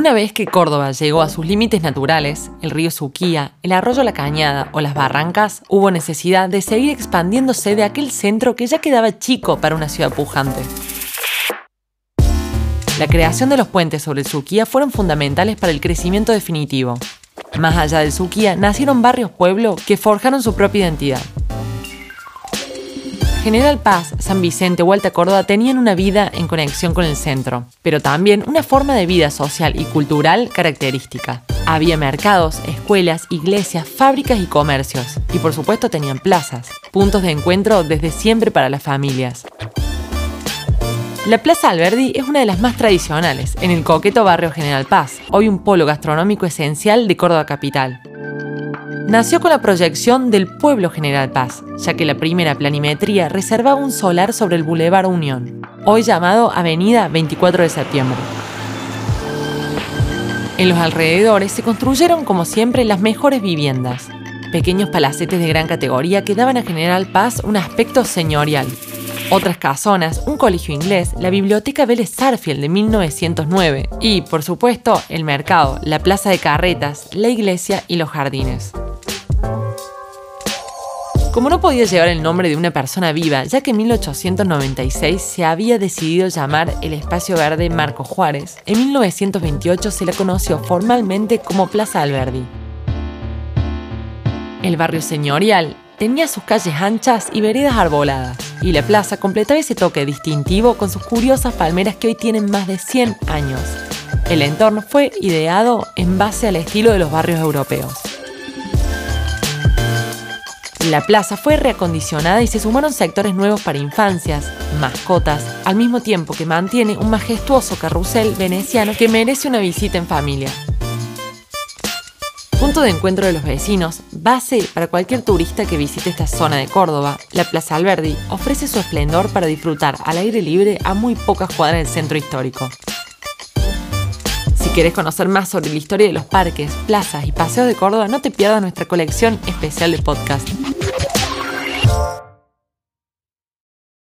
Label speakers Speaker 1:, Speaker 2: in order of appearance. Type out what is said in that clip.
Speaker 1: Una vez que Córdoba llegó a sus límites naturales, el río Suquía, el arroyo La Cañada o las barrancas, hubo necesidad de seguir expandiéndose de aquel centro que ya quedaba chico para una ciudad pujante. La creación de los puentes sobre el Suquía fueron fundamentales para el crecimiento definitivo. Más allá del Suquía, nacieron barrios pueblo que forjaron su propia identidad. General Paz, San Vicente o Alta Córdoba tenían una vida en conexión con el centro, pero también una forma de vida social y cultural característica. Había mercados, escuelas, iglesias, fábricas y comercios, y por supuesto tenían plazas, puntos de encuentro desde siempre para las familias. La Plaza Alberdi es una de las más tradicionales, en el coqueto barrio General Paz, hoy un polo gastronómico esencial de Córdoba capital nació con la proyección del pueblo General Paz, ya que la primera planimetría reservaba un solar sobre el Boulevard Unión, hoy llamado Avenida 24 de Septiembre. En los alrededores se construyeron, como siempre, las mejores viviendas, pequeños palacetes de gran categoría que daban a General Paz un aspecto señorial. Otras casonas, un colegio inglés, la biblioteca Vélez Sarfield de 1909 y, por supuesto, el mercado, la plaza de carretas, la iglesia y los jardines. Como no podía llevar el nombre de una persona viva, ya que en 1896 se había decidido llamar el espacio verde Marco Juárez, en 1928 se la conoció formalmente como Plaza Alberdi. El barrio señorial tenía sus calles anchas y veredas arboladas, y la plaza completaba ese toque distintivo con sus curiosas palmeras que hoy tienen más de 100 años. El entorno fue ideado en base al estilo de los barrios europeos. La plaza fue reacondicionada y se sumaron sectores nuevos para infancias, mascotas, al mismo tiempo que mantiene un majestuoso carrusel veneciano que merece una visita en familia. Punto de encuentro de los vecinos, base para cualquier turista que visite esta zona de Córdoba, la Plaza Alberdi ofrece su esplendor para disfrutar al aire libre a muy pocas cuadras del centro histórico. Si quieres conocer más sobre la historia de los parques, plazas y paseos de Córdoba, no te pierdas nuestra colección especial de podcast. Bye.